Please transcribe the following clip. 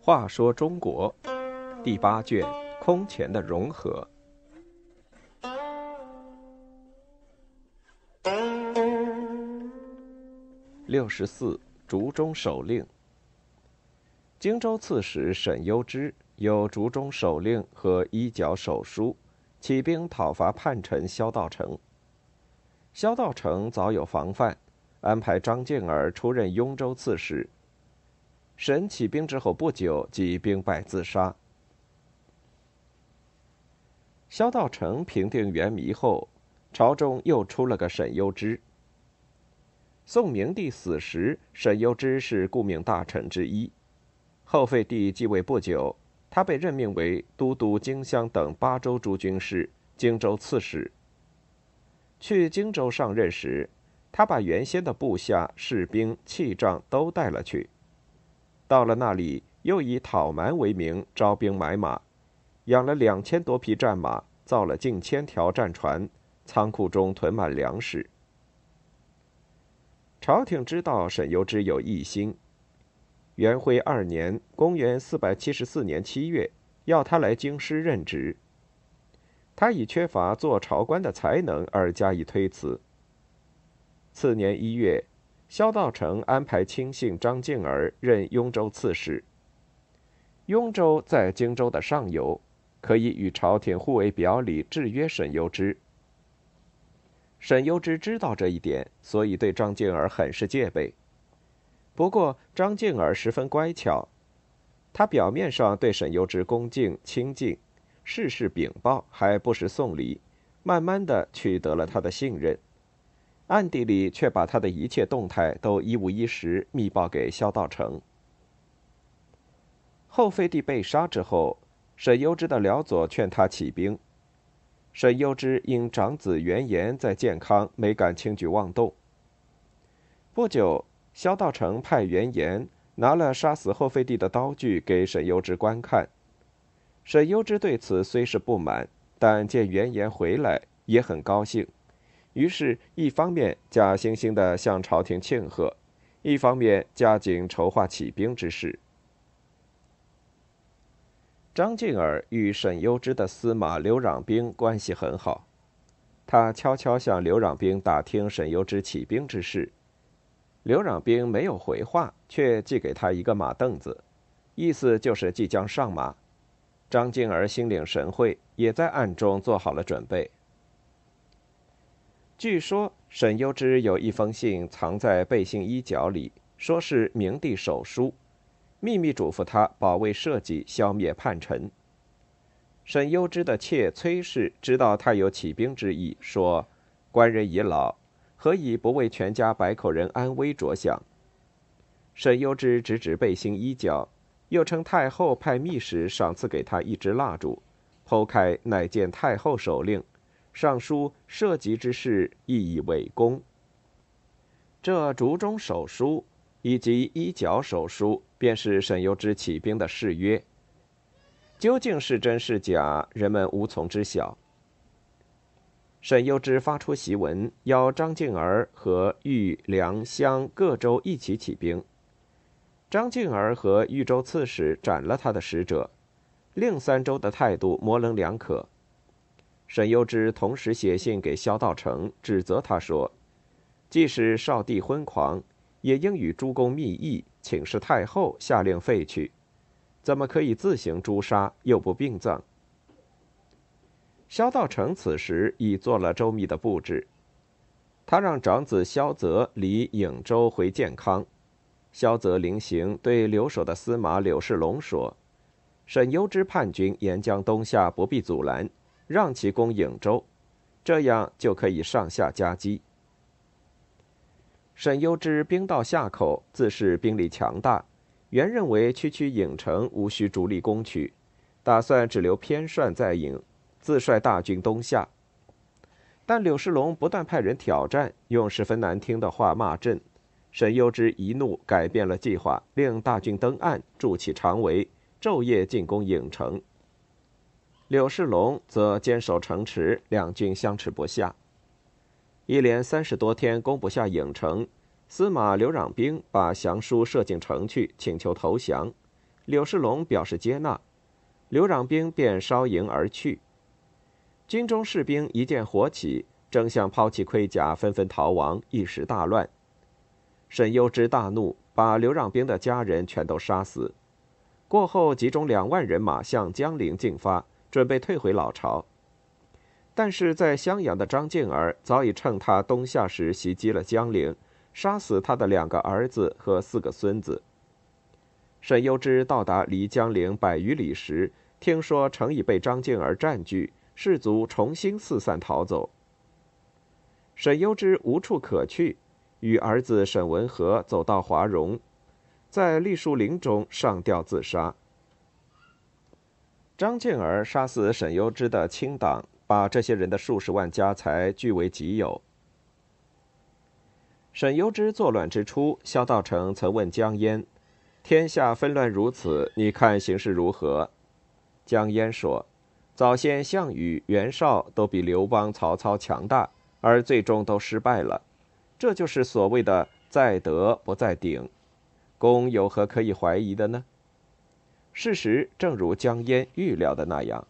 话说中国第八卷空前的融合。六十四，竹中守令。荆州刺史沈攸之有竹中守令和一角手书，起兵讨伐叛臣萧道成。萧道成早有防范，安排张敬儿出任雍州刺史。沈起兵之后不久，即兵败自杀。萧道成平定元迷后，朝中又出了个沈攸之。宋明帝死时，沈攸之是顾命大臣之一。后废帝继位不久，他被任命为都督荆襄等八州诸军事、荆州刺史。去荆州上任时，他把原先的部下、士兵、器仗都带了去。到了那里，又以讨蛮为名招兵买马，养了两千多匹战马，造了近千条战船，仓库中囤满粮食。朝廷知道沈攸之有异心，元徽二年（公元474年）七月，要他来京师任职。他以缺乏做朝官的才能而加以推辞。次年一月，萧道成安排亲信张敬儿任雍州刺史。雍州在荆州的上游，可以与朝廷互为表里，制约沈攸之。沈攸之知道这一点，所以对张敬儿很是戒备。不过张敬儿十分乖巧，他表面上对沈攸之恭敬亲近，事事禀报，还不时送礼，慢慢的取得了他的信任。暗地里却把他的一切动态都一五一十密报给萧道成。后废帝被杀之后，沈攸之的辽左劝他起兵。沈攸之因长子完颜在建康，没敢轻举妄动。不久，萧道成派完颜拿了杀死后废帝的刀具给沈攸之观看。沈攸之对此虽是不满，但见袁颜回来也很高兴，于是，一方面假惺惺地向朝廷庆贺，一方面加紧筹划起兵之事。张敬儿与沈攸之的司马刘壤兵关系很好，他悄悄向刘壤兵打听沈攸之起兵之事。刘壤兵没有回话，却寄给他一个马凳子，意思就是即将上马。张敬儿心领神会，也在暗中做好了准备。据说沈攸之有一封信藏在背信衣角里，说是明帝手书。秘密嘱咐他保卫社稷，消灭叛臣。沈攸之的妾崔氏知道他有起兵之意，说：“官人已老，何以不为全家百口人安危着想？”沈攸之指指背心衣角，又称太后派密使赏赐给他一支蜡烛，剖开乃见太后手令，上书涉及之事，亦以为公。这竹中手书。以及衣角手书，便是沈攸之起兵的誓约。究竟是真是假，人们无从知晓。沈攸之发出檄文，邀张敬儿和豫、凉、襄各州一起起兵。张敬儿和豫州刺史斩了他的使者，另三州的态度模棱两可。沈攸之同时写信给萧道成，指责他说：“即使少帝昏狂。”也应与诸公密议，请示太后下令废去，怎么可以自行诛杀又不并葬？萧道成此时已做了周密的布置，他让长子萧泽离颍州回建康。萧泽临行对留守的司马柳世龙说：“沈攸之叛军沿江东下，不必阻拦，让其攻颍州，这样就可以上下夹击。”沈攸之兵到夏口，自恃兵力强大，原认为区区颍城无需主力攻取，打算只留偏帅在颍，自率大军东下。但柳世龙不断派人挑战，用十分难听的话骂阵，沈攸之一怒，改变了计划，令大军登岸，筑起长围，昼夜进攻颍城。柳世龙则坚守城池，两军相持不下。一连三十多天攻不下郢城，司马刘壤兵把降书射进城去，请求投降。柳世龙表示接纳，刘壤兵便烧营而去。军中士兵一见火起，争相抛弃盔甲，纷纷逃亡，一时大乱。沈攸之大怒，把刘让兵的家人全都杀死。过后，集中两万人马向江陵进发，准备退回老巢。但是在襄阳的张敬儿早已趁他东下时袭击了江陵，杀死他的两个儿子和四个孙子。沈攸之到达离江陵百余里时，听说城已被张敬儿占据，士卒重新四散逃走。沈攸之无处可去，与儿子沈文和走到华容，在栗树林中上吊自杀。张敬儿杀死沈攸之的亲党，把这些人的数十万家财据为己有。沈攸之作乱之初，萧道成曾问江淹。天下纷乱如此，你看形势如何？江淹说：“早先项羽、袁绍都比刘邦、曹操强大，而最终都失败了。这就是所谓的‘在德不在鼎’。公有何可以怀疑的呢？事实正如江淹预料的那样。”